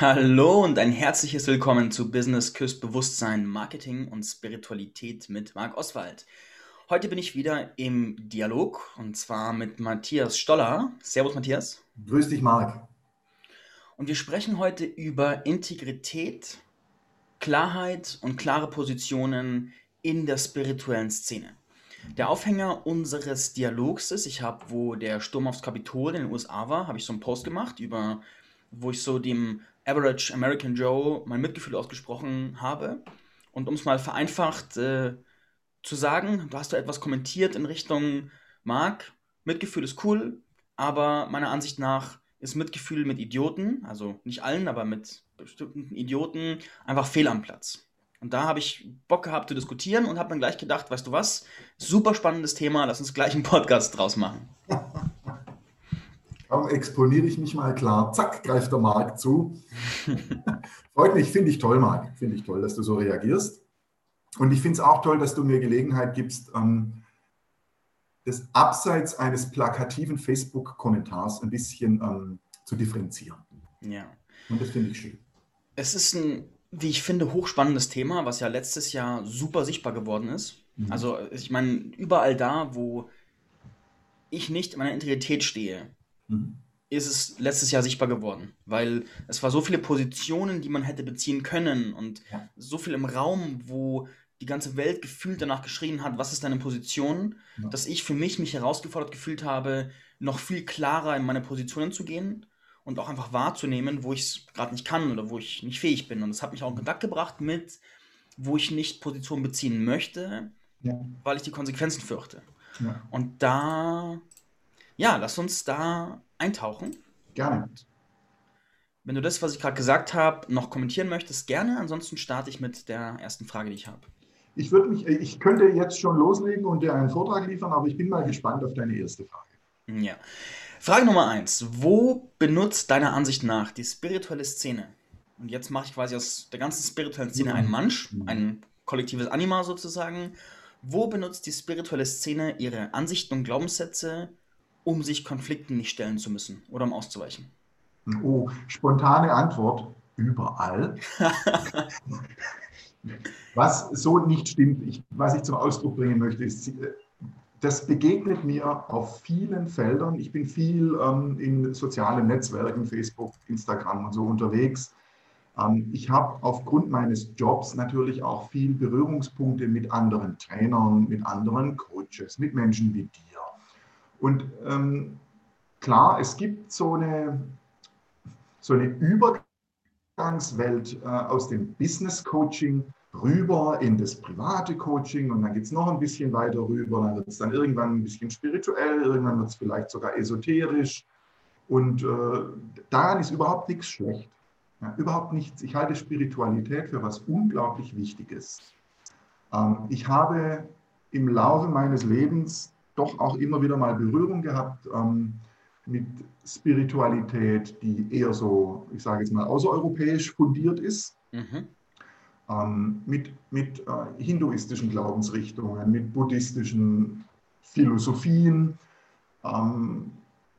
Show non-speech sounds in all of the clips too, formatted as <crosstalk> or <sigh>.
Hallo und ein herzliches Willkommen zu Business Küsst Bewusstsein, Marketing und Spiritualität mit Marc Oswald. Heute bin ich wieder im Dialog und zwar mit Matthias Stoller. Servus Matthias. Grüß dich Marc. Und wir sprechen heute über Integrität, Klarheit und klare Positionen in der spirituellen Szene. Der Aufhänger unseres Dialogs ist, ich habe, wo der Sturm aufs Kapitol in den USA war, habe ich so einen Post gemacht über, wo ich so dem Average American Joe mein Mitgefühl ausgesprochen habe. Und um es mal vereinfacht äh, zu sagen, du hast da etwas kommentiert in Richtung Marc, Mitgefühl ist cool, aber meiner Ansicht nach ist Mitgefühl mit Idioten, also nicht allen, aber mit bestimmten Idioten, einfach fehl am Platz. Und da habe ich Bock gehabt zu diskutieren und habe dann gleich gedacht, weißt du was, super spannendes Thema, lass uns gleich einen Podcast draus machen. <laughs> Kaum exponiere ich mich mal klar, zack, greift der Marc zu. <laughs> Freut mich, finde ich toll, Marc. Finde ich toll, dass du so reagierst. Und ich finde es auch toll, dass du mir Gelegenheit gibst, ähm, das abseits eines plakativen Facebook-Kommentars ein bisschen ähm, zu differenzieren. Ja. Und das finde ich schön. Es ist ein, wie ich finde, hochspannendes Thema, was ja letztes Jahr super sichtbar geworden ist. Mhm. Also ich meine, überall da, wo ich nicht in meiner Integrität stehe, mhm. ist es letztes Jahr sichtbar geworden. Weil es war so viele Positionen, die man hätte beziehen können und ja. so viel im Raum, wo die ganze Welt gefühlt danach geschrien hat, was ist deine Position, ja. dass ich für mich mich herausgefordert gefühlt habe, noch viel klarer in meine Positionen zu gehen und auch einfach wahrzunehmen, wo ich es gerade nicht kann oder wo ich nicht fähig bin. Und das hat mich auch in Kontakt gebracht mit, wo ich nicht Position beziehen möchte, ja. weil ich die Konsequenzen fürchte. Ja. Und da, ja, lass uns da eintauchen. Gerne. Wenn du das, was ich gerade gesagt habe, noch kommentieren möchtest, gerne. Ansonsten starte ich mit der ersten Frage, die ich habe. Ich, mich, ich könnte jetzt schon loslegen und dir einen Vortrag liefern, aber ich bin mal gespannt auf deine erste Frage. Ja. Frage Nummer eins. Wo benutzt deiner Ansicht nach die spirituelle Szene? Und jetzt mache ich quasi aus der ganzen spirituellen Szene einen Mensch, mhm. ein kollektives Anima sozusagen. Wo benutzt die spirituelle Szene ihre Ansichten und Glaubenssätze, um sich Konflikten nicht stellen zu müssen oder um auszuweichen? Oh, spontane Antwort. Überall. <laughs> was so nicht stimmt, ich, was ich zum Ausdruck bringen möchte, ist, äh, das begegnet mir auf vielen Feldern. Ich bin viel ähm, in sozialen Netzwerken, Facebook, Instagram und so unterwegs. Ähm, ich habe aufgrund meines Jobs natürlich auch viel Berührungspunkte mit anderen Trainern, mit anderen Coaches, mit Menschen wie dir. Und ähm, klar, es gibt so eine, so eine Übergangswelt äh, aus dem Business Coaching rüber in das private Coaching und dann geht es noch ein bisschen weiter rüber, dann wird es dann irgendwann ein bisschen spirituell, irgendwann wird es vielleicht sogar esoterisch und äh, daran ist überhaupt nichts schlecht. Ja, überhaupt nichts. Ich halte Spiritualität für was unglaublich Wichtiges. Ähm, ich habe im Laufe meines Lebens doch auch immer wieder mal Berührung gehabt ähm, mit Spiritualität, die eher so, ich sage jetzt mal, außereuropäisch fundiert ist. Mhm ähm, mit, mit äh, hinduistischen Glaubensrichtungen, mit buddhistischen Philosophien. Ähm,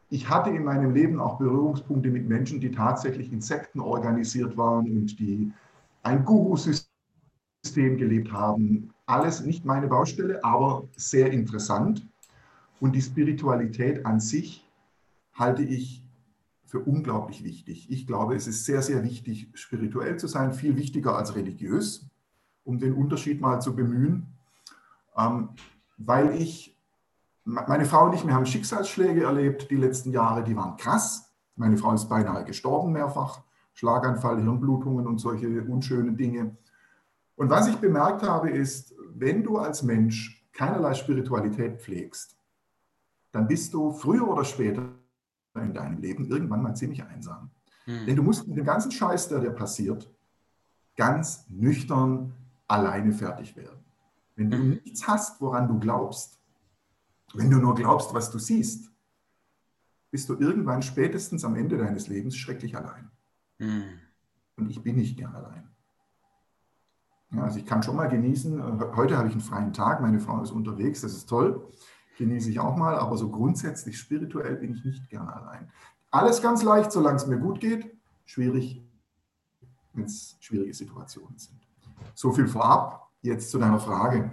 ich hatte in meinem Leben auch Berührungspunkte mit Menschen, die tatsächlich in Sekten organisiert waren und die ein Guru-System gelebt haben. Alles nicht meine Baustelle, aber sehr interessant. Und die Spiritualität an sich halte ich für unglaublich wichtig. Ich glaube, es ist sehr, sehr wichtig, spirituell zu sein, viel wichtiger als religiös, um den Unterschied mal zu bemühen, ähm, weil ich, meine Frau und ich, wir haben Schicksalsschläge erlebt die letzten Jahre, die waren krass. Meine Frau ist beinahe gestorben mehrfach, Schlaganfall, Hirnblutungen und solche unschönen Dinge. Und was ich bemerkt habe, ist, wenn du als Mensch keinerlei Spiritualität pflegst, dann bist du früher oder später in deinem Leben irgendwann mal ziemlich einsam. Hm. Denn du musst mit dem ganzen Scheiß, der dir passiert, ganz nüchtern alleine fertig werden. Wenn du hm. nichts hast, woran du glaubst, wenn du nur glaubst, was du siehst, bist du irgendwann spätestens am Ende deines Lebens schrecklich allein. Hm. Und ich bin nicht gern allein. Ja, also ich kann schon mal genießen, heute habe ich einen freien Tag, meine Frau ist unterwegs, das ist toll genieße ich auch mal, aber so grundsätzlich spirituell bin ich nicht gerne allein. Alles ganz leicht, solange es mir gut geht. Schwierig, wenn es schwierige Situationen sind. So viel vorab. Jetzt zu deiner Frage.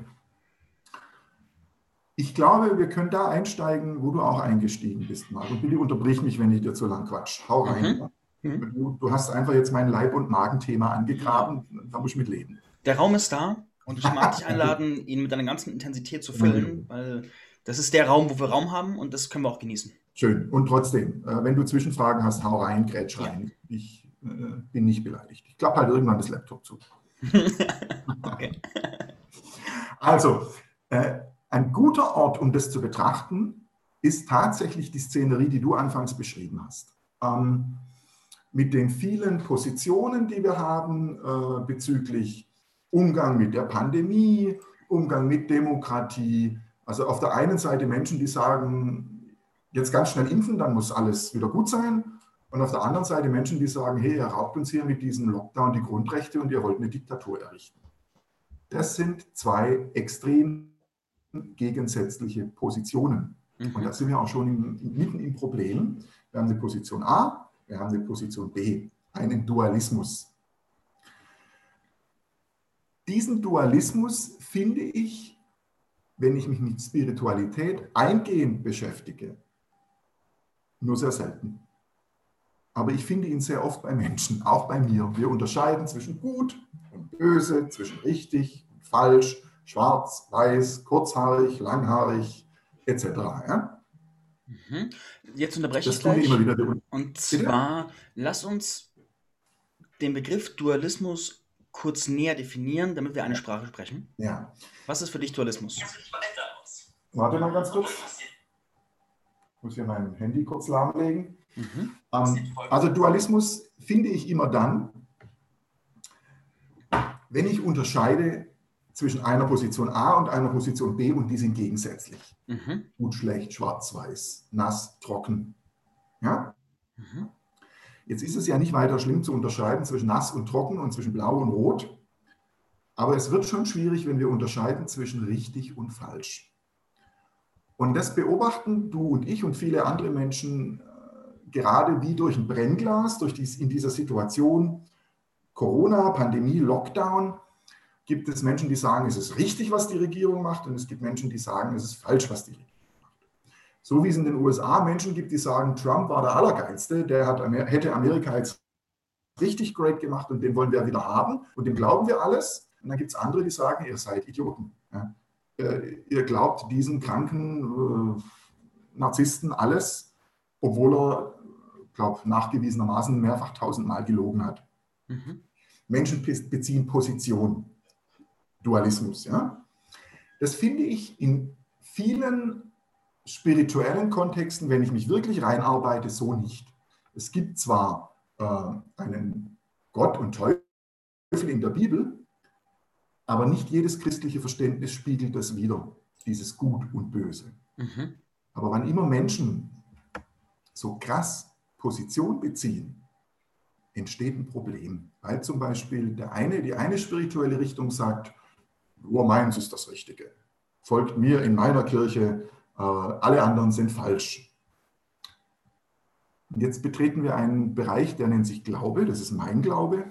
Ich glaube, wir können da einsteigen, wo du auch eingestiegen bist, Marc. Und bitte unterbrich mich, wenn ich dir zu lang quatsch. Hau rein. Mhm. mhm. Du, du, hast einfach jetzt mein Leib- und Magenthema angegraben. Da muss ich mit leben. Der Raum ist da und ich mag dich einladen, ihn mit deiner ganzen Intensität zu füllen, mhm. weil das ist der Raum, wo wir Raum haben und das können wir auch genießen. Schön. Und trotzdem, äh, wenn du Zwischenfragen hast, hau rein, grätsch rein. Ja. Ich äh, bin nicht beleidigt. Ich klappe halt irgendwann das Laptop zu. <laughs> Also, äh, ein guter Ort, um das zu betrachten, ist tatsächlich die Szenerie, die du anfangs beschrieben hast. Ähm, mit den vielen Positionen, die wir haben äh, bezüglich Umgang mit der Pandemie, Umgang mit Demokratie. Also auf der einen Seite Menschen, die sagen, jetzt ganz schnell impfen, dann muss alles wieder gut sein. Und auf der anderen Seite Menschen, die sagen, hey, ihr raubt uns hier mit diesem Lockdown die Grundrechte und ihr wollt eine Diktatur errichten. Das sind zwei extrem gegensätzliche Positionen. Mhm. Und da sind wir auch schon im, mitten im Problem. Wir haben eine Position A, wir haben eine Position B, einen Dualismus. Diesen Dualismus finde ich, wenn ich mich mit Spiritualität eingehend beschäftige, nur sehr selten. Aber ich finde ihn sehr oft bei Menschen, auch bei mir. Wir unterscheiden zwischen gut und böse, zwischen richtig und falsch, schwarz, weiß, kurzhaarig, langhaarig, etc. Ja? Mhm. Jetzt unterbreche das ich gleich. Immer wieder. Und zwar, Bitte? lass uns den Begriff Dualismus kurz näher definieren, damit wir eine Sprache sprechen. Ja. Was ist für dich Dualismus? Warte mal ganz kurz. Ich muss hier mein Handy kurz lahmlegen. Mhm. Ähm, also Dualismus finde ich immer dann, wenn ich unterscheide zwischen einer Position A und einer Position B und die sind gegensätzlich. Mhm. Gut, schlecht, schwarz, weiß, nass, trocken. Ja? Mhm. Jetzt ist es ja nicht weiter schlimm zu unterscheiden zwischen nass und trocken und zwischen blau und rot. Aber es wird schon schwierig, wenn wir unterscheiden zwischen richtig und falsch. Und das beobachten du und ich und viele andere Menschen äh, gerade wie durch ein Brennglas, durch dies, in dieser Situation Corona, Pandemie, Lockdown gibt es Menschen, die sagen, es ist richtig, was die Regierung macht, und es gibt Menschen, die sagen, es ist falsch, was die Regierung macht. So wie es in den USA Menschen gibt, die sagen, Trump war der Allergeilste, der hat, hätte Amerika jetzt richtig great gemacht und den wollen wir wieder haben und dem glauben wir alles. Und dann gibt es andere, die sagen, ihr seid Idioten. Ja. Ihr glaubt diesen kranken äh, Narzissten alles, obwohl er, glaube nachgewiesenermaßen mehrfach tausendmal gelogen hat. Mhm. Menschen beziehen Position. Dualismus. Ja? Das finde ich in vielen spirituellen Kontexten, wenn ich mich wirklich reinarbeite, so nicht. Es gibt zwar äh, einen Gott und Teufel in der Bibel, aber nicht jedes christliche Verständnis spiegelt das wider, dieses Gut und Böse. Mhm. Aber wann immer Menschen so krass Position beziehen, entsteht ein Problem. Weil zum Beispiel der eine, die eine spirituelle Richtung sagt, nur meins ist das Richtige. Folgt mir in meiner Kirche, alle anderen sind falsch. Und jetzt betreten wir einen Bereich, der nennt sich Glaube, das ist mein Glaube.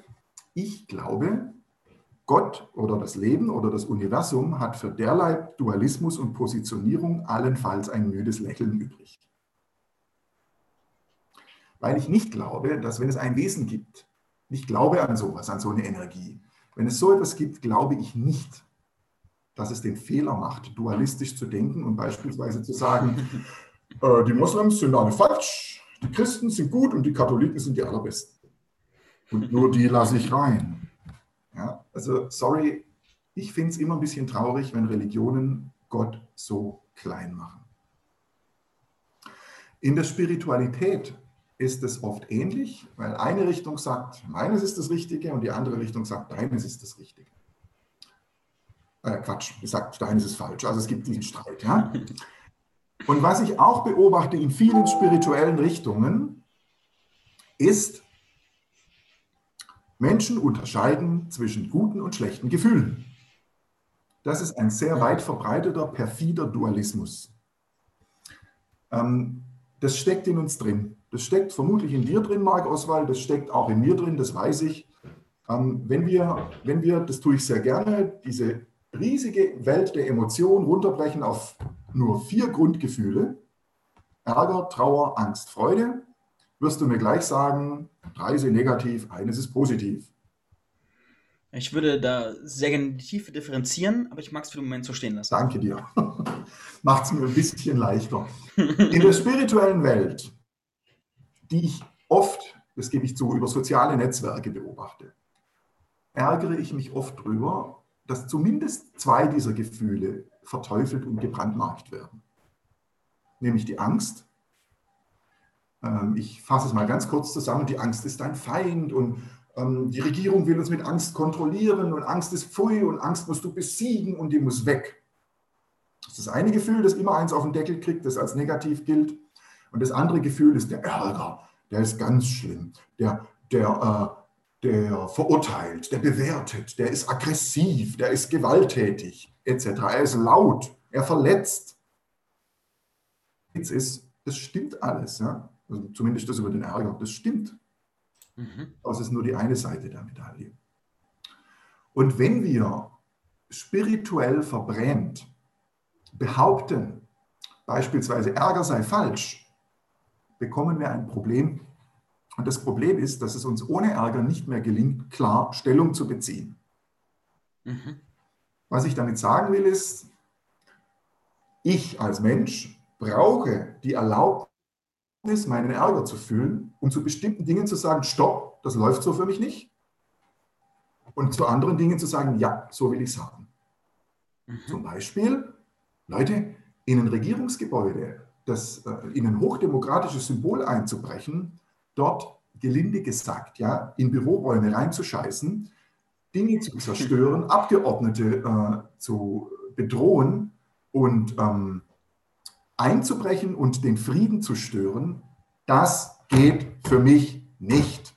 Ich glaube, Gott oder das Leben oder das Universum hat für derlei Dualismus und Positionierung allenfalls ein müdes Lächeln übrig. Weil ich nicht glaube, dass wenn es ein Wesen gibt, ich glaube an sowas, an so eine Energie. Wenn es so etwas gibt, glaube ich nicht, dass es den Fehler macht, dualistisch zu denken und beispielsweise zu sagen, <laughs> äh, die Moslems sind alle falsch, die Christen sind gut und die Katholiken sind die allerbesten. Und nur die lasse ich rein. Ja, also, sorry, ich finde es immer ein bisschen traurig, wenn Religionen Gott so klein machen. In der Spiritualität ist es oft ähnlich, weil eine Richtung sagt, meines ist das Richtige und die andere Richtung sagt, deines ist das Richtige. Äh, Quatsch, sage, Stein ist es falsch. Also es gibt diesen Streit. Ja? Und was ich auch beobachte in vielen spirituellen Richtungen, ist, Menschen unterscheiden zwischen guten und schlechten Gefühlen. Das ist ein sehr weit verbreiteter, perfider Dualismus. Ähm, das steckt in uns drin. Das steckt vermutlich in dir drin, Marc Oswald, das steckt auch in mir drin, das weiß ich. Ähm, wenn, wir, wenn wir, das tue ich sehr gerne, diese riesige Welt der Emotionen runterbrechen auf nur vier Grundgefühle, Ärger, Trauer, Angst, Freude, wirst du mir gleich sagen, drei sind negativ, eines ist positiv. Ich würde da sehr gerne die Tiefe differenzieren, aber ich mag es für den Moment so stehen lassen. Danke dir. <laughs> Macht es mir ein bisschen leichter. <laughs> In der spirituellen Welt, die ich oft, das gebe ich zu, über soziale Netzwerke beobachte, ärgere ich mich oft drüber, dass zumindest zwei dieser Gefühle verteufelt und gebrandmarkt werden. Nämlich die Angst. Ähm, ich fasse es mal ganz kurz zusammen. Die Angst ist ein Feind und ähm, die Regierung will uns mit Angst kontrollieren und Angst ist Pfui und Angst musst du besiegen und die muss weg. Das ist das eine Gefühl, das immer eins auf den Deckel kriegt, das als negativ gilt. Und das andere Gefühl ist der Ärger. Der ist ganz schlimm. Der, der, äh, der verurteilt, der bewertet, der ist aggressiv, der ist gewalttätig, etc. Er ist laut, er verletzt. Jetzt ist, das stimmt alles. Ja? Also zumindest das über den Ärger, das stimmt. Mhm. Aber es ist nur die eine Seite der Medaille. Und wenn wir spirituell verbrämt behaupten, beispielsweise Ärger sei falsch, bekommen wir ein Problem. Und das Problem ist, dass es uns ohne Ärger nicht mehr gelingt, klar Stellung zu beziehen. Mhm. Was ich damit sagen will, ist, ich als Mensch brauche die Erlaubnis, meinen Ärger zu fühlen, um zu bestimmten Dingen zu sagen, stopp, das läuft so für mich nicht. Und zu anderen Dingen zu sagen, ja, so will ich es haben. Mhm. Zum Beispiel, Leute, in ein Regierungsgebäude, das, äh, in ein hochdemokratisches Symbol einzubrechen, dort gelinde gesagt, ja, in Büroräume reinzuscheißen, Dinge zu zerstören, <laughs> Abgeordnete äh, zu bedrohen und ähm, einzubrechen und den Frieden zu stören, das geht für mich nicht.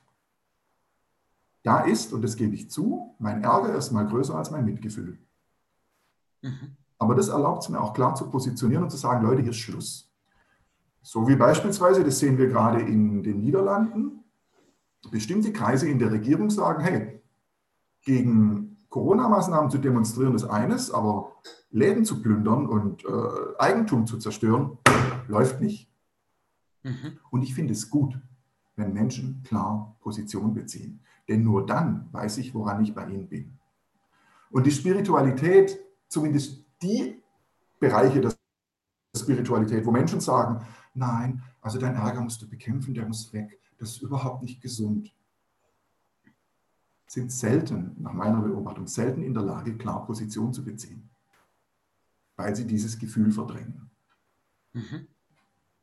Da ist, und das gebe ich zu, mein Ärger erstmal größer als mein Mitgefühl. Mhm. Aber das erlaubt es mir auch klar zu positionieren und zu sagen, Leute, hier ist Schluss. So wie beispielsweise, das sehen wir gerade in den Niederlanden, bestimmte Kreise in der Regierung sagen, hey, gegen Corona-Maßnahmen zu demonstrieren ist eines, aber Läden zu plündern und äh, Eigentum zu zerstören, läuft nicht. Mhm. Und ich finde es gut, wenn Menschen klar Position beziehen. Denn nur dann weiß ich, woran ich bei ihnen bin. Und die Spiritualität, zumindest die Bereiche der Spiritualität, wo Menschen sagen, nein, also dein Ärger musst du bekämpfen, der muss weg, das ist überhaupt nicht gesund sind selten, nach meiner Beobachtung, selten in der Lage, klar Position zu beziehen, weil sie dieses Gefühl verdrängen. Mhm.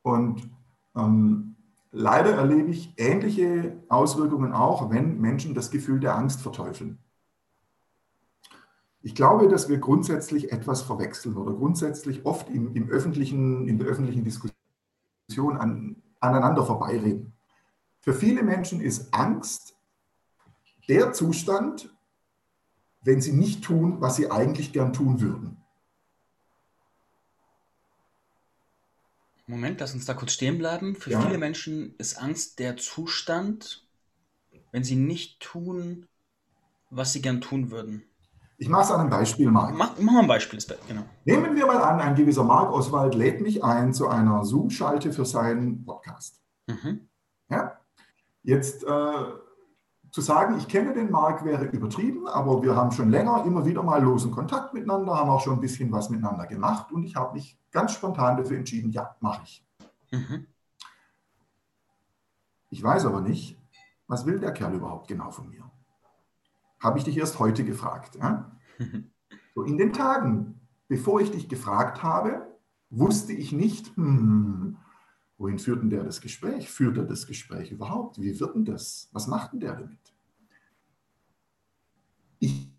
Und ähm, leider erlebe ich ähnliche Auswirkungen auch, wenn Menschen das Gefühl der Angst verteufeln. Ich glaube, dass wir grundsätzlich etwas verwechseln oder grundsätzlich oft im, im öffentlichen, in der öffentlichen Diskussion an, aneinander vorbeireden. Für viele Menschen ist Angst der Zustand, wenn sie nicht tun, was sie eigentlich gern tun würden. Moment, lass uns da kurz stehen bleiben. Für ja. viele Menschen ist Angst der Zustand, wenn sie nicht tun, was sie gern tun würden. Ich mache es an einem Beispiel mal. Mach, mach mal ein Beispiel, genau. Nehmen wir mal an, ein gewisser Marc Oswald lädt mich ein zu einer Zoom-Schalte für seinen Podcast. Mhm. Ja? Jetzt äh, zu sagen, ich kenne den Marc, wäre übertrieben, aber wir haben schon länger immer wieder mal losen Kontakt miteinander, haben auch schon ein bisschen was miteinander gemacht und ich habe mich ganz spontan dafür entschieden, ja, mache ich. Mhm. Ich weiß aber nicht, was will der Kerl überhaupt genau von mir? Habe ich dich erst heute gefragt. Ja? <laughs> So in den Tagen, bevor ich dich gefragt habe, wusste ich nicht, hm, Wohin führt denn der das Gespräch? Führt er das Gespräch überhaupt? Wie wird denn das? Was macht denn der damit? Ich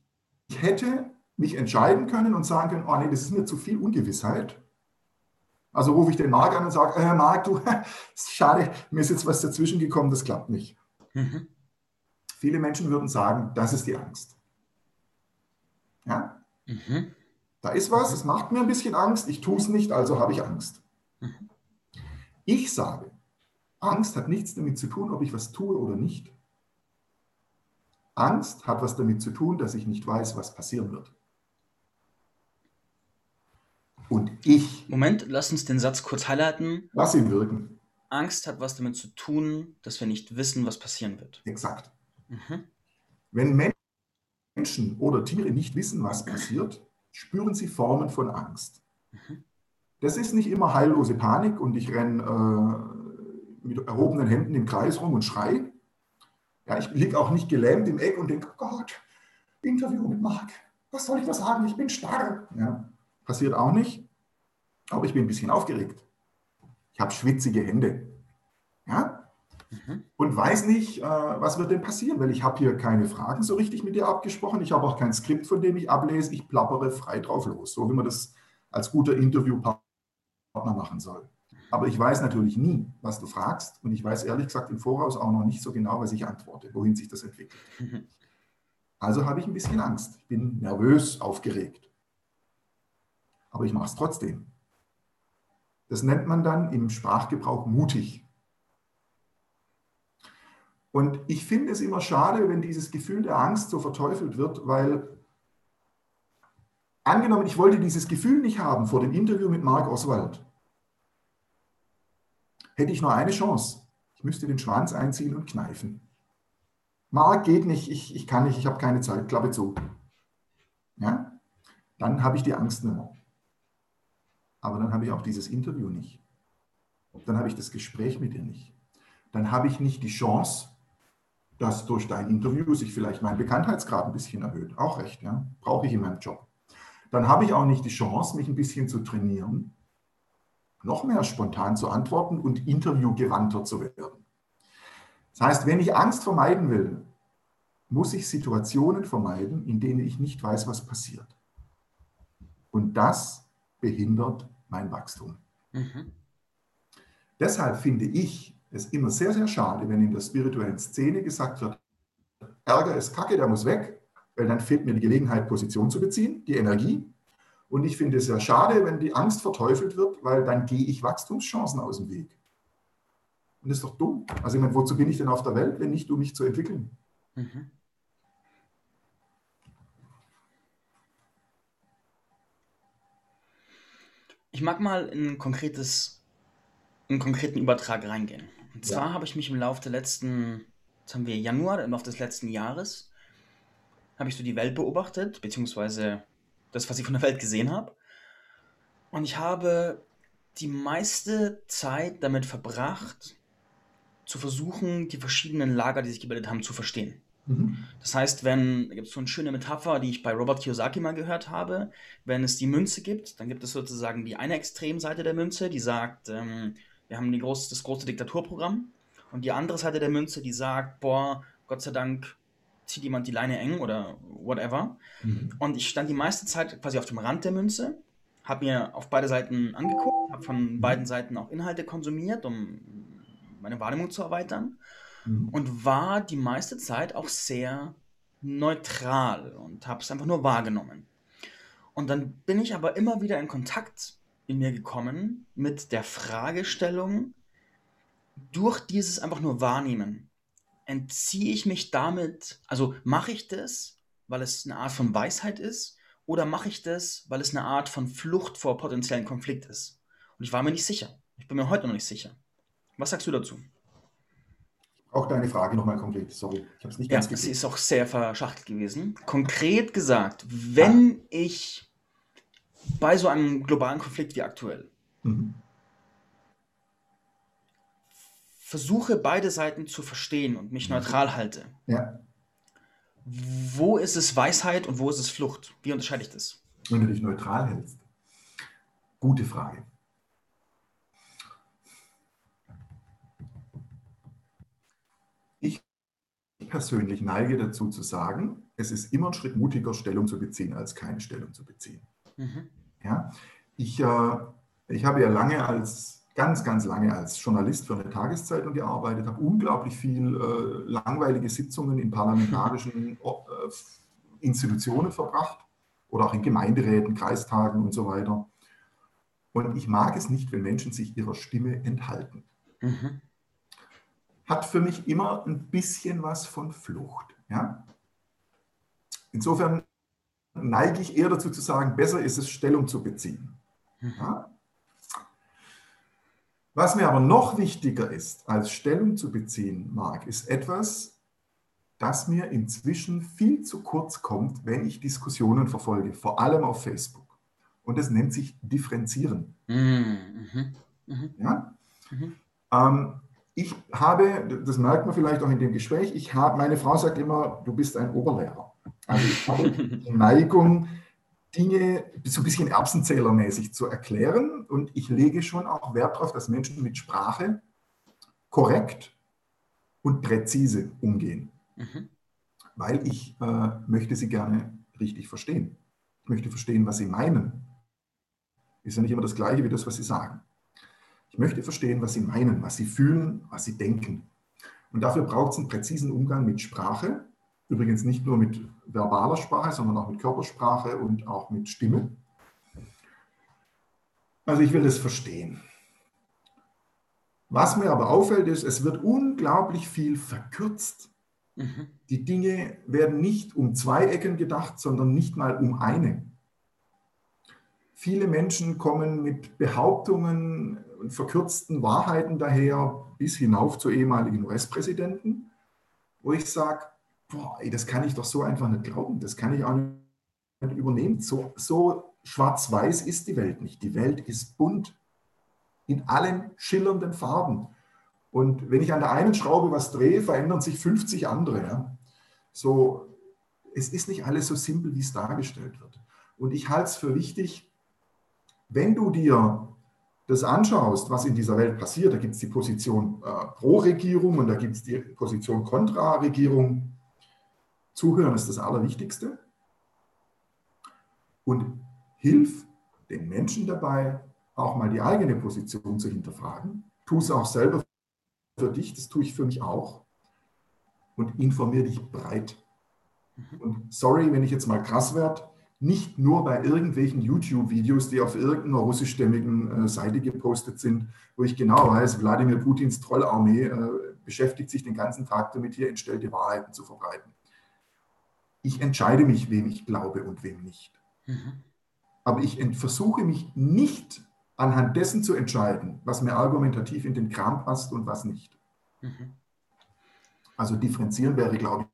hätte mich entscheiden können und sagen können, oh nee, das ist mir zu viel Ungewissheit. Also rufe ich den Marc an und sage, äh, Marc, du, <laughs> schade, mir ist jetzt was dazwischen gekommen, das klappt nicht. Mhm. Viele Menschen würden sagen, das ist die Angst. Ja? Mhm. Da ist was, es macht mir ein bisschen Angst, ich tue es nicht, also habe ich Angst. Mhm. Ich sage, Angst hat nichts damit zu tun, ob ich was tue oder nicht. Angst hat was damit zu tun, dass ich nicht weiß, was passieren wird. Und ich. Moment, lass uns den Satz kurz highlighten. Lass ihn wirken. Angst hat was damit zu tun, dass wir nicht wissen, was passieren wird. Exakt. Mhm. Wenn Menschen oder Tiere nicht wissen, was passiert, spüren sie Formen von Angst. Mhm. Das ist nicht immer heillose Panik und ich renne äh, mit erhobenen Händen im Kreis rum und schrei. Ja, ich liege auch nicht gelähmt im Eck und denke, oh Gott, Interview mit Marc, was soll ich da sagen? Ich bin starr. Ja, passiert auch nicht, aber ich bin ein bisschen aufgeregt. Ich habe schwitzige Hände. Ja? Mhm. Und weiß nicht, äh, was wird denn passieren, weil ich habe hier keine Fragen so richtig mit dir abgesprochen. Ich habe auch kein Skript, von dem ich ablese. Ich plappere frei drauf los, so wie man das als guter Interviewpartner machen soll. Aber ich weiß natürlich nie, was du fragst. Und ich weiß ehrlich gesagt im Voraus auch noch nicht so genau, was ich antworte, wohin sich das entwickelt. Mhm. Also habe ich ein bisschen Angst. Ich bin nervös, aufgeregt. Aber ich mache es trotzdem. Das nennt man dann im Sprachgebrauch mutig. Und ich finde es immer schade, wenn dieses Gefühl der Angst so verteufelt wird, weil angenommen, ich wollte dieses Gefühl nicht haben vor dem Interview mit Mark Oswald, hätte ich nur eine Chance. Ich müsste den Schwanz einziehen und kneifen. Mark geht nicht, ich, ich kann nicht, ich habe keine Zeit, Klappe zu. Ja? Dann habe ich die Angst nicht mehr. Aber dann habe ich auch dieses Interview nicht. Dann habe ich das Gespräch mit dir nicht. Dann habe ich nicht die Chance, dass durch dein Interview sich vielleicht mein Bekanntheitsgrad ein bisschen erhöht. Auch recht, ja. Brauche ich in meinem Job. Dann habe ich auch nicht die Chance, mich ein bisschen zu trainieren, noch mehr spontan zu antworten und interviewgewandter zu werden. Das heißt, wenn ich Angst vermeiden will, muss ich Situationen vermeiden, in denen ich nicht weiß, was passiert. Und das behindert mein Wachstum. Mhm. Deshalb finde ich es immer sehr, sehr schade, wenn in der spirituellen Szene gesagt wird, Ärger ist Kacke, der muss weg, weil dann fehlt mir die Gelegenheit, Position zu beziehen, die Energie. Und ich finde es sehr schade, wenn die Angst verteufelt wird, weil dann gehe ich Wachstumschancen aus dem Weg. Und das ist doch dumm. Also ich meine, wozu bin ich denn auf der Welt, wenn nicht, um mich zu entwickeln? Mhm. Ich mag mal in ein konkretes, einen konkreten Übertrag reingehen. Und zwar ja. habe ich mich im Laufe der letzten, jetzt haben wir Januar, im Laufe des letzten Jahres, habe ich so die Welt beobachtet, beziehungsweise das, was ich von der Welt gesehen habe. Und ich habe die meiste Zeit damit verbracht, zu versuchen, die verschiedenen Lager, die sich gebildet haben, zu verstehen. Mhm. Das heißt, wenn, da gibt es so eine schöne Metapher, die ich bei Robert Kiyosaki mal gehört habe, wenn es die Münze gibt, dann gibt es sozusagen die eine Extremseite der Münze, die sagt, ähm, wir haben groß, das große Diktaturprogramm und die andere Seite der Münze, die sagt, boah, Gott sei Dank zieht jemand die Leine eng oder whatever. Mhm. Und ich stand die meiste Zeit quasi auf dem Rand der Münze, habe mir auf beide Seiten angeguckt, habe von mhm. beiden Seiten auch Inhalte konsumiert, um meine Wahrnehmung zu erweitern mhm. und war die meiste Zeit auch sehr neutral und habe es einfach nur wahrgenommen. Und dann bin ich aber immer wieder in Kontakt in mir gekommen mit der Fragestellung, durch dieses einfach nur Wahrnehmen, entziehe ich mich damit, also mache ich das, weil es eine Art von Weisheit ist, oder mache ich das, weil es eine Art von Flucht vor potenziellen Konflikt ist? Und ich war mir nicht sicher. Ich bin mir heute noch nicht sicher. Was sagst du dazu? Auch deine Frage nochmal konkret, sorry, ich habe es nicht ja, ganz gekriegt. Sie ist auch sehr verschachtelt gewesen. Konkret gesagt, wenn ah. ich bei so einem globalen Konflikt wie aktuell mhm. versuche, beide Seiten zu verstehen und mich neutral halte, ja. wo ist es Weisheit und wo ist es Flucht? Wie unterscheide ich das? Wenn du dich neutral hältst. Gute Frage. persönlich neige dazu zu sagen, es ist immer ein Schritt mutiger, Stellung zu beziehen, als keine Stellung zu beziehen. Mhm. Ja? Ich, äh, ich habe ja lange als, ganz, ganz lange als Journalist für eine Tageszeitung gearbeitet, habe unglaublich viel äh, langweilige Sitzungen in parlamentarischen <laughs> äh, Institutionen verbracht oder auch in Gemeinderäten, Kreistagen und so weiter. Und ich mag es nicht, wenn Menschen sich ihrer Stimme enthalten. Mhm hat für mich immer ein bisschen was von Flucht. Ja? insofern neige ich eher dazu zu sagen, besser ist es, Stellung zu beziehen. Mhm. Ja? Was mir aber noch wichtiger ist, als Stellung zu beziehen, Marc, ist etwas, das mir inzwischen viel zu kurz kommt, wenn ich Diskussionen verfolge, vor allem auf Facebook. Und das nennt sich Differenzieren. Mhm. Mhm. Ja? Mhm. Ähm, ich habe, das merkt man vielleicht auch in dem Gespräch, ich habe, meine Frau sagt immer, du bist ein Oberlehrer. Also ich habe die Neigung, Dinge so ein bisschen erbsenzählermäßig zu erklären und ich lege schon auch Wert darauf, dass Menschen mit Sprache korrekt und präzise umgehen, mhm. weil ich äh, möchte sie gerne richtig verstehen. Ich möchte verstehen, was sie meinen. Ist ja nicht immer das Gleiche wie das, was sie sagen. Ich möchte verstehen, was sie meinen, was sie fühlen, was sie denken. Und dafür braucht es einen präzisen Umgang mit Sprache. Übrigens nicht nur mit verbaler Sprache, sondern auch mit Körpersprache und auch mit Stimme. Also ich will das verstehen. Was mir aber auffällt, ist, es wird unglaublich viel verkürzt. Mhm. Die Dinge werden nicht um zwei Ecken gedacht, sondern nicht mal um eine. Viele Menschen kommen mit Behauptungen und verkürzten Wahrheiten daher bis hinauf zu ehemaligen US-Präsidenten, wo ich sage, boah, ey, das kann ich doch so einfach nicht glauben, das kann ich auch nicht übernehmen. So, so schwarz-weiß ist die Welt nicht. Die Welt ist bunt, in allen schillernden Farben. Und wenn ich an der einen Schraube was drehe, verändern sich 50 andere. Ja? So, es ist nicht alles so simpel, wie es dargestellt wird. Und ich halte es für wichtig, wenn du dir das anschaust, was in dieser Welt passiert, da gibt es die Position äh, Pro-Regierung und da gibt es die Position Kontra-Regierung. Zuhören ist das Allerwichtigste. Und hilf den Menschen dabei, auch mal die eigene Position zu hinterfragen. Tu es auch selber für dich, das tue ich für mich auch. Und informiere dich breit. Mhm. Und sorry, wenn ich jetzt mal krass werde, nicht nur bei irgendwelchen YouTube-Videos, die auf irgendeiner russischstämmigen äh, Seite gepostet sind, wo ich genau weiß, Wladimir Putins Trollarmee äh, beschäftigt sich den ganzen Tag damit, hier entstellte Wahrheiten zu verbreiten. Ich entscheide mich, wem ich glaube und wem nicht. Mhm. Aber ich versuche mich nicht anhand dessen zu entscheiden, was mir argumentativ in den Kram passt und was nicht. Mhm. Also differenzieren wäre, glaube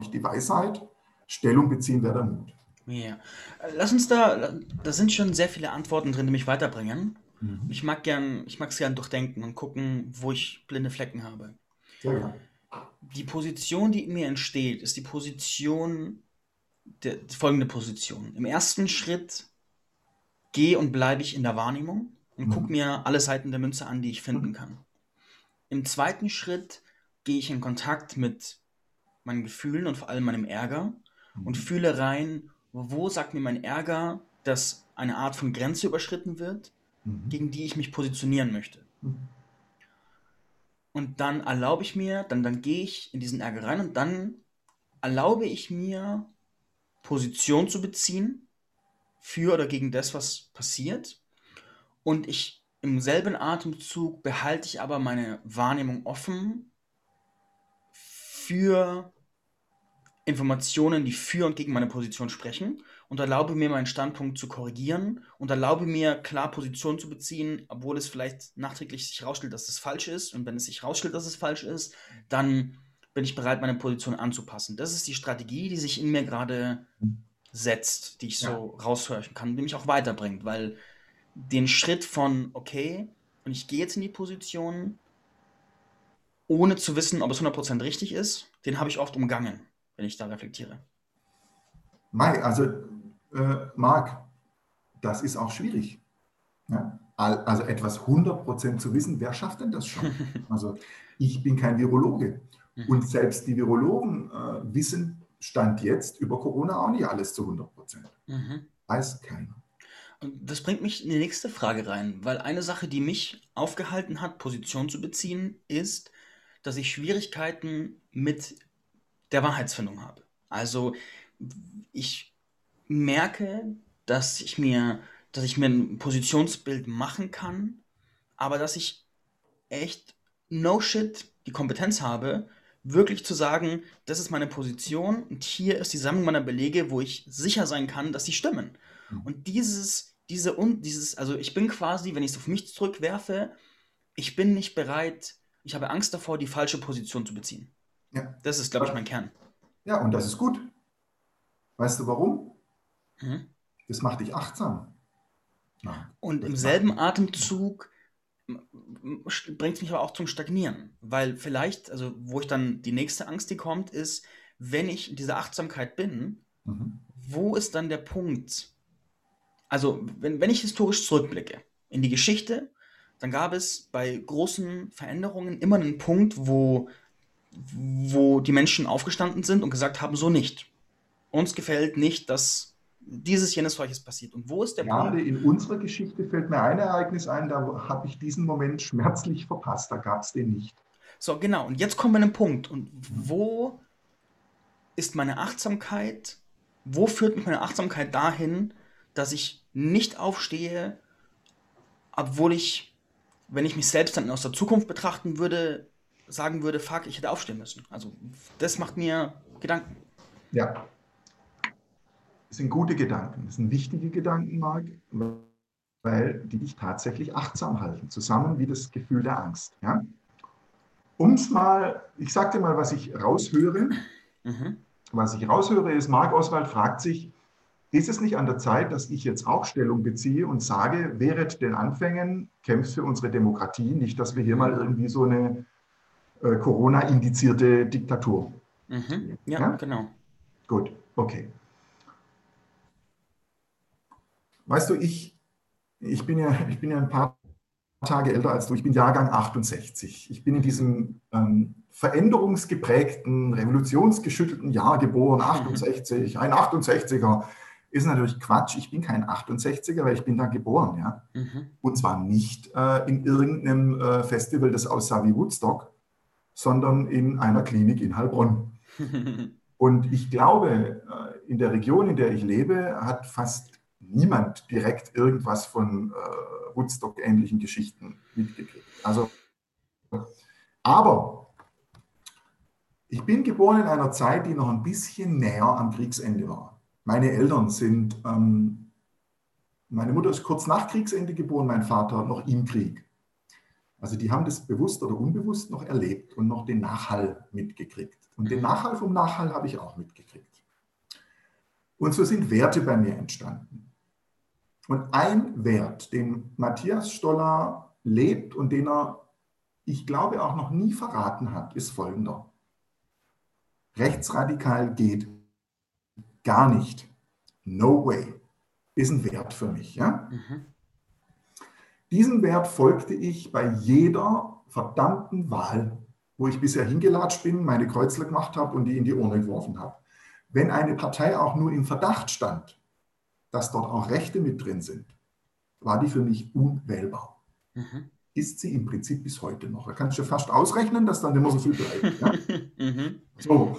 ich, die Weisheit, Stellung beziehen wäre der Mut. Ja. Lass uns da, da sind schon sehr viele Antworten drin, die mich weiterbringen. Mhm. Ich mag gern, ich mag es gern durchdenken und gucken, wo ich blinde Flecken habe. Ja. Die Position, die in mir entsteht, ist die Position, der, die folgende Position. Im ersten Schritt gehe und bleibe ich in der Wahrnehmung und mhm. gucke mir alle Seiten der Münze an, die ich finden kann. Im zweiten Schritt gehe ich in Kontakt mit meinen Gefühlen und vor allem meinem Ärger und mhm. fühle rein, wo sagt mir mein Ärger, dass eine Art von Grenze überschritten wird, mhm. gegen die ich mich positionieren möchte. Mhm. Und dann erlaube ich mir, dann, dann gehe ich in diesen Ärger rein und dann erlaube ich mir, Position zu beziehen für oder gegen das, was passiert. Und ich im selben Atemzug behalte ich aber meine Wahrnehmung offen für Informationen, die für und gegen meine Position sprechen und erlaube mir, meinen Standpunkt zu korrigieren und erlaube mir, klar Position zu beziehen, obwohl es vielleicht nachträglich sich herausstellt, dass es falsch ist. Und wenn es sich herausstellt, dass es falsch ist, dann bin ich bereit, meine Position anzupassen. Das ist die Strategie, die sich in mir gerade setzt, die ich so ja. raushören kann, die mich auch weiterbringt, weil den Schritt von, okay, und ich gehe jetzt in die Position, ohne zu wissen, ob es 100% richtig ist, den habe ich oft umgangen wenn ich da reflektiere. Mai, also äh, Marc, das ist auch schwierig. Ja? Also etwas 100% zu wissen, wer schafft denn das schon? <laughs> Also ich bin kein Virologe. Mhm. Und selbst die Virologen äh, wissen, Stand jetzt über Corona auch nicht alles zu 100% Mhm. Weiß keiner. Und das bringt mich in die nächste Frage rein, weil eine Sache, die mich aufgehalten hat, Position zu beziehen, ist, dass ich Schwierigkeiten mit der Wahrheitsfindung habe. Also ich merke, dass ich mir, dass ich mir ein Positionsbild machen kann, aber dass ich echt no shit die Kompetenz habe, wirklich zu sagen, das ist meine Position und hier ist die Sammlung meiner Belege, wo ich sicher sein kann, dass sie stimmen. Mhm. Und dieses, diese und dieses, also ich bin quasi, wenn ich es auf mich zurückwerfe, ich bin nicht bereit, ich habe Angst davor, die falsche Position zu beziehen. Ja. Das ist, glaube ich, mein Kern. Ja, und das ist gut. Weißt du warum? Mhm. Das macht dich achtsam. Ja, und im selben Atemzug bringt es mich aber auch zum Stagnieren. Weil vielleicht, also wo ich dann die nächste Angst, die kommt, ist, wenn ich in dieser Achtsamkeit bin, mhm. wo ist dann der Punkt? Also, wenn, wenn ich historisch zurückblicke in die Geschichte, dann gab es bei großen Veränderungen immer einen Punkt, wo, wo die Menschen aufgestanden sind und gesagt haben, so nicht. Uns gefällt nicht, dass dieses, jenes, solches passiert. Und wo ist der Gerade Punkt? in unserer Geschichte fällt mir ein Ereignis ein, da habe ich diesen Moment schmerzlich verpasst, da gab es den nicht. So, genau. Und jetzt kommen wir an den Punkt. Und wo ist meine Achtsamkeit? Wo führt mich meine Achtsamkeit dahin, dass ich nicht aufstehe, obwohl ich, wenn ich mich selbst dann aus der Zukunft betrachten würde, sagen würde, fuck, ich hätte aufstehen müssen. Also das macht mir Gedanken. Ja, das sind gute Gedanken, das sind wichtige Gedanken, Marc, weil die dich tatsächlich achtsam halten, zusammen wie das Gefühl der Angst. Ja? Um es mal, ich sage dir mal, was ich raushöre. Mhm. Was ich raushöre ist, Marc Oswald fragt sich, ist es nicht an der Zeit, dass ich jetzt auch Stellung beziehe und sage, während den Anfängen kämpft für unsere Demokratie, nicht, dass wir hier mal irgendwie so eine äh, Corona-indizierte Diktatur. Mhm. Ja, ja, genau. Gut, okay. Weißt du, ich, ich, bin ja, ich bin ja ein paar Tage älter als du. Ich bin Jahrgang 68. Ich bin in diesem ähm, veränderungsgeprägten, revolutionsgeschüttelten Jahr geboren, 68. Mhm. Ein 68er ist natürlich Quatsch. Ich bin kein 68er, weil ich bin da geboren. Ja? Mhm. Und zwar nicht äh, in irgendeinem äh, Festival, das aussah wie Woodstock, sondern in einer Klinik in Heilbronn. <laughs> Und ich glaube, äh, in der Region, in der ich lebe, hat fast niemand direkt irgendwas von äh, Woodstock-ähnlichen Geschichten mitgekriegt. Also, aber ich bin geboren in einer Zeit, die noch ein bisschen näher am Kriegsende war. Meine Eltern sind, ähm, meine Mutter ist kurz nach Kriegsende geboren, mein Vater noch im Krieg. Also die haben das bewusst oder unbewusst noch erlebt und noch den Nachhall mitgekriegt. Und den Nachhall vom Nachhall habe ich auch mitgekriegt. Und so sind Werte bei mir entstanden. Und ein Wert, den Matthias Stoller lebt und den er, ich glaube, auch noch nie verraten hat, ist folgender. Rechtsradikal geht gar nicht. No way. Ist ein Wert für mich. Ja? Mhm. Diesem Wert folgte ich bei jeder verdammten Wahl, wo ich bisher hingelatscht bin, meine Kreuzler gemacht habe und die in die Urne geworfen habe. Wenn eine Partei auch nur im Verdacht stand, dass dort auch Rechte mit drin sind, war die für mich unwählbar. Mhm. Ist sie im Prinzip bis heute noch. Da kannst du fast ausrechnen, dass dann immer so viel bleibt. Ja? <laughs> Mhm. So.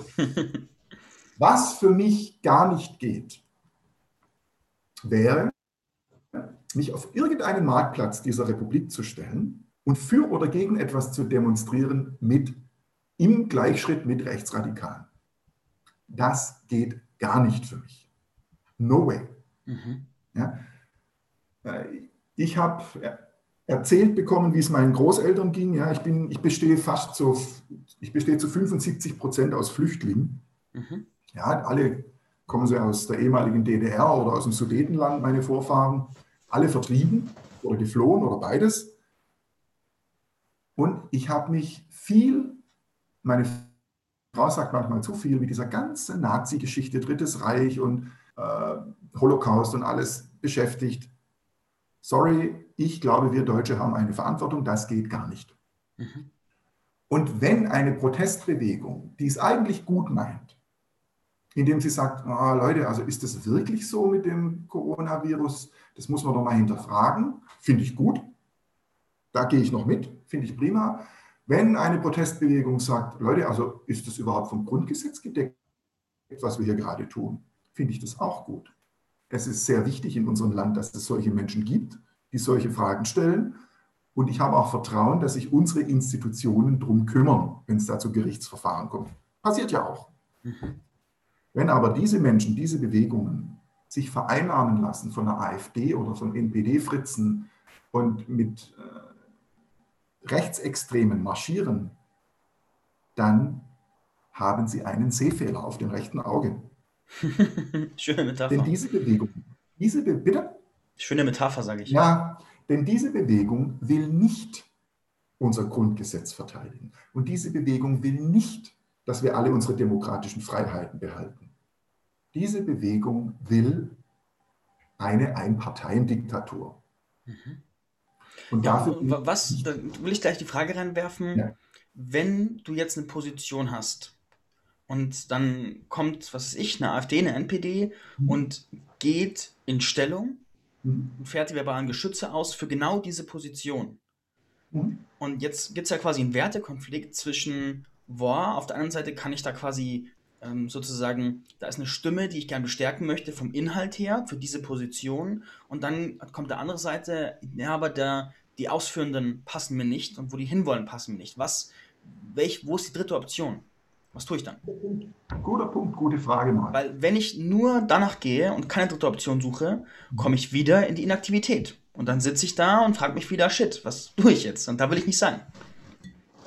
Was für mich gar nicht geht, wäre, mich auf irgendeinen Marktplatz dieser Republik zu stellen und für oder gegen etwas zu demonstrieren mit im Gleichschritt mit Rechtsradikalen. Das geht gar nicht für mich. No way. Mhm. Ja? Äh, ich habe erzählt bekommen, wie es meinen Großeltern ging. Ja, ich, bin, ich bestehe fast so, ich bestehe zu 75 Prozent aus Flüchtlingen. Mhm. Ja, alle kommen sie aus der ehemaligen DDR oder aus dem Sudetenland, meine Vorfahren. Alle vertrieben oder geflohen oder beides. Und ich habe mich viel, meine Frau sagt manchmal zu viel, mit dieser ganzen Nazi-Geschichte, Drittes Reich und äh, Holocaust und alles beschäftigt. Sorry, ich glaube, wir Deutsche haben eine Verantwortung, das geht gar nicht. Mhm. Und wenn eine Protestbewegung, die es eigentlich gut meint, indem sie sagt, oh, Leute, also ist das wirklich so mit dem Coronavirus? Das muss man doch mal hinterfragen. Finde ich gut. Da gehe ich noch mit. Finde ich prima. Wenn eine Protestbewegung sagt, Leute, also ist das überhaupt vom Grundgesetz gedeckt, was wir hier gerade tun? finde ich das auch gut. Es ist sehr wichtig in unserem Land, dass es solche Menschen gibt, die solche Fragen stellen. Und ich habe auch Vertrauen, dass sich unsere Institutionen darum kümmern, wenn es da zu Gerichtsverfahren kommt. Passiert ja auch. Mhm. Wenn aber diese Menschen, diese Bewegungen sich vereinnahmen lassen von der AfD oder von NPD-Fritzen und mit äh, Rechtsextremen marschieren, dann haben sie einen Sehfehler auf dem rechten Auge. <laughs> Schöne Metapher. Denn diese Bewegung, diese Be bitte? Schöne Metapher, sage ich. Ja, denn diese Bewegung will nicht unser Grundgesetz verteidigen. Und diese Bewegung will nicht, dass wir alle unsere demokratischen Freiheiten behalten. Diese Bewegung will eine Einparteiendiktatur. Mhm. Und ja, dafür. Was, da will ich gleich die Frage reinwerfen. Ja. Wenn du jetzt eine Position hast und dann kommt, was weiß ich, eine AfD, eine NPD mhm. und geht in Stellung mhm. und fährt die verbalen Geschütze aus für genau diese Position. Mhm. Und jetzt gibt es ja quasi einen Wertekonflikt zwischen, boah, auf der anderen Seite kann ich da quasi ähm, sozusagen, da ist eine Stimme, die ich gerne bestärken möchte vom Inhalt her für diese Position. Und dann kommt der andere Seite, ja, aber der, die Ausführenden passen mir nicht und wo die hinwollen, passen mir nicht. Was, welch, wo ist die dritte Option? Was tue ich dann? Guter Punkt, gute Frage, Marc. Weil wenn ich nur danach gehe und keine dritte Option suche, komme ich wieder in die Inaktivität. Und dann sitze ich da und frage mich wieder, shit, was tue ich jetzt? Und da will ich nicht sein.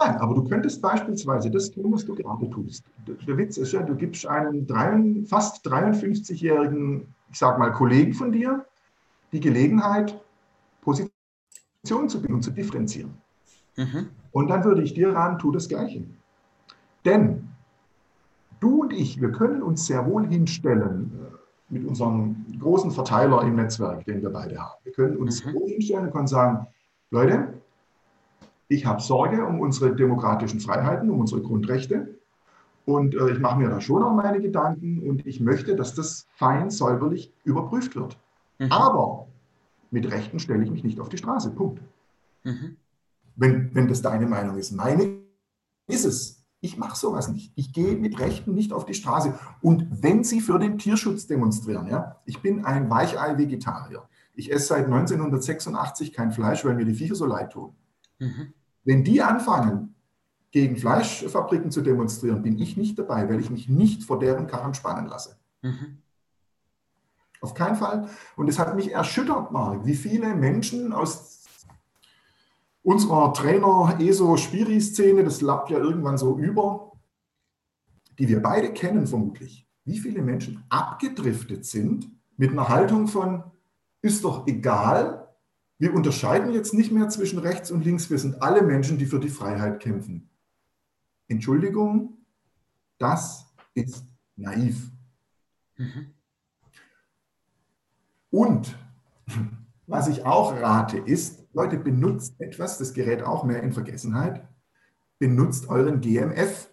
Nein, aber du könntest beispielsweise das tun, was du gerade tust. Der Witz ist ja, du gibst drei, fast 53-jährigen, ich sag mal, Kollegen von dir die Gelegenheit, Positionen zu bilden und zu differenzieren. Mhm. Und dann würde ich dir raten, tu das Gleiche. Denn du und ich, wir können uns sehr wohl hinstellen äh, mit unserem großen Verteiler im Netzwerk, den wir beide haben. Wir können uns mhm. hinstellen und können sagen, Leute, ich habe Sorge um unsere demokratischen Freiheiten, um unsere Grundrechte. Und äh, ich mache mir da schon auch meine Gedanken und ich möchte, dass das fein säuberlich überprüft wird. Mhm. Aber mit Rechten stelle ich mich nicht auf die Straße. Punkt. Mhm. Wenn, wenn das deine Meinung ist. Meine ist es. Ich mache sowas nicht. Ich gehe mit Rechten nicht auf die Straße. Und wenn sie für den Tierschutz demonstrieren, ja, ich bin ein Weichei-Vegetarier. Ich esse seit 1986 kein Fleisch, weil mir die Viecher so leid tun. Mhm. Wenn die anfangen, gegen Fleischfabriken zu demonstrieren, bin ich nicht dabei, weil ich mich nicht vor deren Karren spannen lasse. Mhm. Auf keinen Fall. Und es hat mich erschüttert, Marc, wie viele Menschen aus unserer Trainer-ESO-Spiri-Szene, das lappt ja irgendwann so über, die wir beide kennen vermutlich, wie viele Menschen abgedriftet sind mit einer Haltung von, ist doch egal, wir unterscheiden jetzt nicht mehr zwischen rechts und links. Wir sind alle Menschen, die für die Freiheit kämpfen. Entschuldigung, das ist naiv. Mhm. Und <laughs> was ich auch rate, ist, Leute, benutzt etwas, das gerät auch mehr in Vergessenheit, benutzt euren GMF,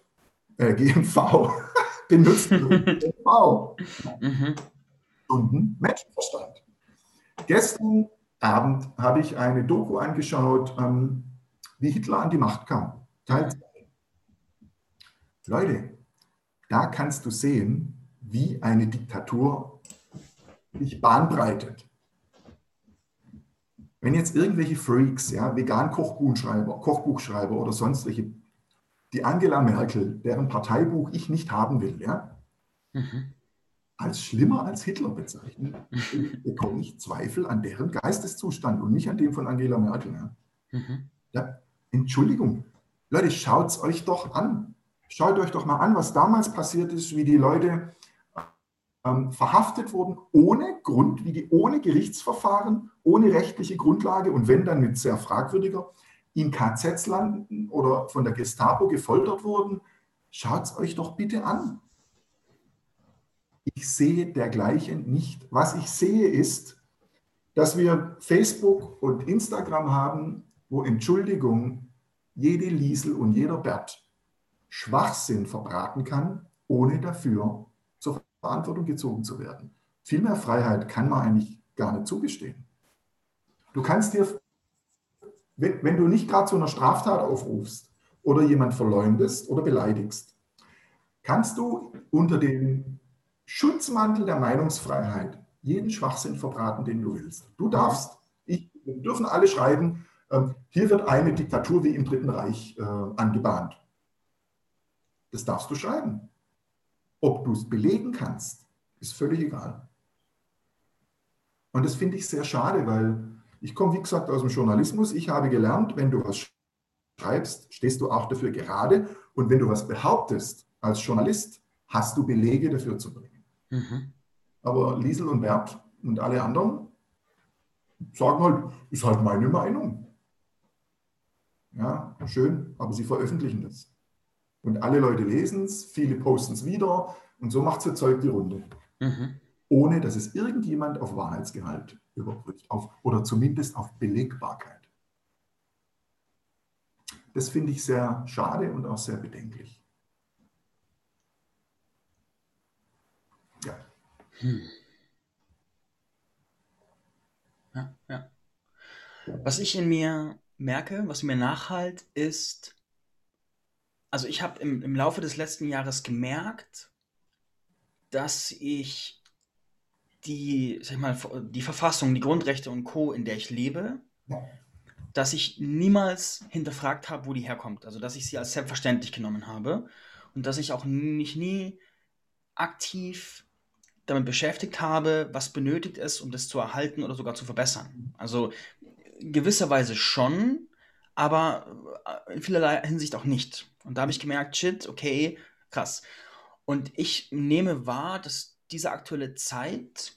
äh, GMV, <laughs> benutzt GMV. <laughs> Mhm. Stunden Menschenverstand. Gestern Abend habe ich eine Doku angeschaut, ähm, wie Hitler an die Macht kam. Teil 2. Leute, da kannst du sehen, wie eine Diktatur sich bahnbreitet. Wenn jetzt irgendwelche Freaks, ja, vegan Kochbuchschreiber, Kochbuchschreiber oder sonstige, die Angela Merkel, deren Parteibuch ich nicht haben will, ja, mhm als schlimmer als Hitler bezeichnen, <laughs> bekomme ich Zweifel an deren Geisteszustand und nicht an dem von Angela Merkel. Ja. Mhm. Ja, Entschuldigung, Leute, schaut es euch doch an. Schaut euch doch mal an, was damals passiert ist, wie die Leute ähm, verhaftet wurden, ohne Grund, wie die ohne Gerichtsverfahren, ohne rechtliche Grundlage und wenn dann mit sehr fragwürdiger, in KZs landen oder von der Gestapo gefoltert wurden. Schaut es euch doch bitte an. Ich sehe dergleichen nicht. Was ich sehe ist, dass wir Facebook und Instagram haben, wo Entschuldigung jede Liesel und jeder Bert Schwachsinn verbraten kann, ohne dafür zur Verantwortung gezogen zu werden. Viel mehr Freiheit kann man eigentlich gar nicht zugestehen. Du kannst dir, wenn, wenn du nicht gerade zu einer Straftat aufrufst oder jemand verleumdest oder beleidigst, kannst du unter den Schutzmantel der Meinungsfreiheit jeden Schwachsinn verbraten, den du willst. Du darfst, ich, wir dürfen alle schreiben, ähm, hier wird eine Diktatur wie im Dritten Reich äh, angebahnt. Das darfst du schreiben. Ob du es belegen kannst, ist völlig egal. Und das finde ich sehr schade, weil ich komme, wie gesagt, aus dem Journalismus. Ich habe gelernt, wenn du was schreibst, stehst du auch dafür gerade. Und wenn du was behauptest als Journalist, hast du Belege dafür zu bringen. Mhm. Aber Liesel und Bert und alle anderen sagen halt, ist halt meine Meinung. Ja, schön, aber sie veröffentlichen das. Und alle Leute lesen es, viele posten es wieder und so macht es Zeug die Runde. Mhm. Ohne dass es irgendjemand auf Wahrheitsgehalt überprüft auf, oder zumindest auf Belegbarkeit. Das finde ich sehr schade und auch sehr bedenklich. Ja. Hm. Ja, ja. Was ich in mir merke, was mir nachhalt, ist, also ich habe im, im Laufe des letzten Jahres gemerkt, dass ich die, sag mal, die Verfassung, die Grundrechte und Co., in der ich lebe, dass ich niemals hinterfragt habe, wo die herkommt. Also dass ich sie als selbstverständlich genommen habe und dass ich auch mich nie aktiv damit beschäftigt habe, was benötigt ist, um das zu erhalten oder sogar zu verbessern. Also gewisserweise schon, aber äh, in vielerlei Hinsicht auch nicht. Und da habe ich gemerkt, shit, okay, krass. Und ich nehme wahr, dass diese aktuelle Zeit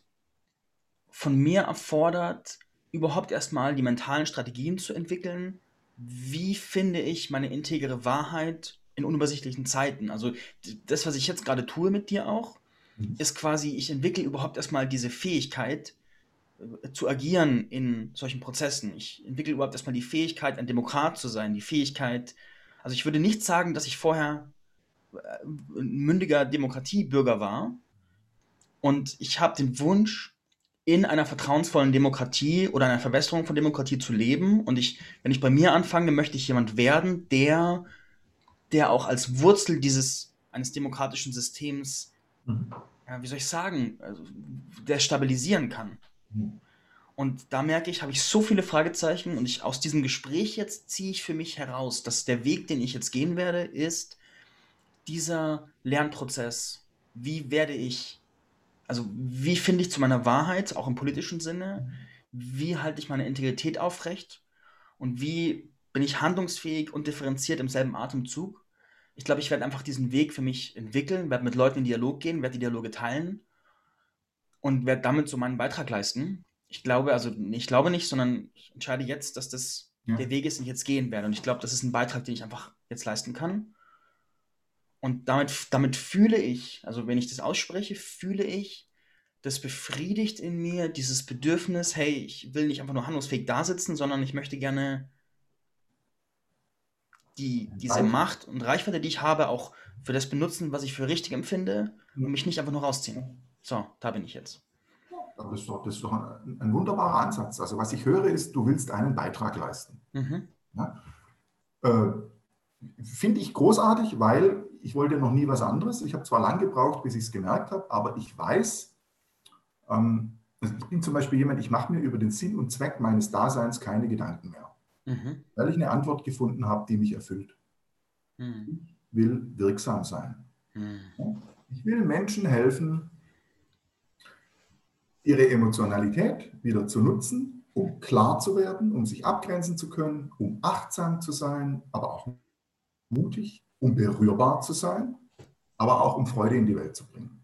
von mir erfordert, überhaupt erstmal die mentalen Strategien zu entwickeln. Wie finde ich meine integere Wahrheit in unübersichtlichen Zeiten? Also das, was ich jetzt gerade tue mit dir auch. Ist quasi, ich entwickle überhaupt erstmal diese Fähigkeit, äh, zu agieren in solchen Prozessen. Ich entwickle überhaupt erstmal die Fähigkeit, ein Demokrat zu sein, die Fähigkeit, also ich würde nicht sagen, dass ich vorher äh, ein mündiger Demokratiebürger war. Und ich habe den Wunsch, in einer vertrauensvollen Demokratie oder einer Verbesserung von Demokratie zu leben. Und ich, wenn ich bei mir anfange, möchte ich jemand werden, der, der auch als Wurzel dieses eines demokratischen Systems, mhm. Ja, wie soll ich sagen, also, der stabilisieren kann. Mhm. Und da merke ich, habe ich so viele Fragezeichen und ich aus diesem Gespräch jetzt ziehe ich für mich heraus, dass der Weg, den ich jetzt gehen werde, ist dieser Lernprozess. Wie werde ich also wie finde ich zu meiner Wahrheit, auch im politischen Sinne? Wie halte ich meine Integrität aufrecht? Und wie bin ich handlungsfähig und differenziert im selben Atemzug? Ich glaube, ich werde einfach diesen Weg für mich entwickeln, werde mit Leuten in Dialog gehen, werde die Dialoge teilen und werde damit so meinen Beitrag leisten. Ich glaube, also ich glaube nicht, sondern ich entscheide jetzt, dass das ja. der Weg ist, den ich jetzt gehen werde. Und ich glaube, das ist ein Beitrag, den ich einfach jetzt leisten kann. Und damit, damit fühle ich, also wenn ich das ausspreche, fühle ich, das befriedigt in mir dieses Bedürfnis, hey, ich will nicht einfach nur handlungsfähig da sitzen, sondern ich möchte gerne die, diese Macht und Reichweite, die ich habe, auch für das benutzen, was ich für richtig empfinde und mich nicht einfach nur rausziehen. So, da bin ich jetzt. Das ist doch, das ist doch ein, ein, wunderbarer Ansatz. Also was ich höre ist, du willst einen Beitrag leisten. Mhm. Ja? Äh, Finde ich großartig, weil ich wollte noch nie was anderes. Ich habe zwar lang gebraucht, bis ich es gemerkt habe, aber ich weiß, ähm, ich bin zum Beispiel jemand, ich mache mir über den Sinn und Zweck meines Daseins keine Gedanken mehr, mhm. weil ich eine Antwort gefunden habe, die mich erfüllt. Mhm. Ich will wirksam sein. Mhm. Ich will Menschen helfen, ihre Emotionalität wieder zu nutzen, um klar zu werden, um sich abgrenzen zu können, um achtsam zu sein, aber auch mutig, um berührbar zu sein, aber auch um Freude in die Welt zu bringen.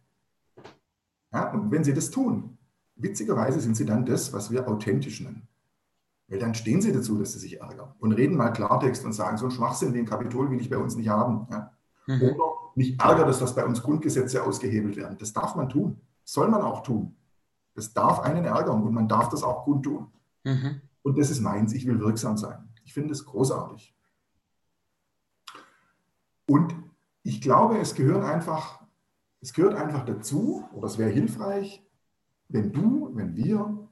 Ja, und wenn sie das tun, witzigerweise sind sie dann das, was wir authentisch nennen. Weil dann stehen sie dazu, dass sie sich ärgern und reden mal Klartext und sagen, so ein Schwachsinn wie ein Kapitol will ich bei uns nicht haben. Ja? Mhm. Oder mich ärgert es, dass bei uns Grundgesetze ausgehebelt werden. Das darf man tun. soll man auch tun. Das darf einen ärgern und man darf das auch gut tun. Mhm. Und das ist meins. Ich will wirksam sein. Ich finde es großartig. Und ich glaube, es gehören einfach, es gehört einfach dazu, oder es wäre hilfreich, wenn du, wenn wir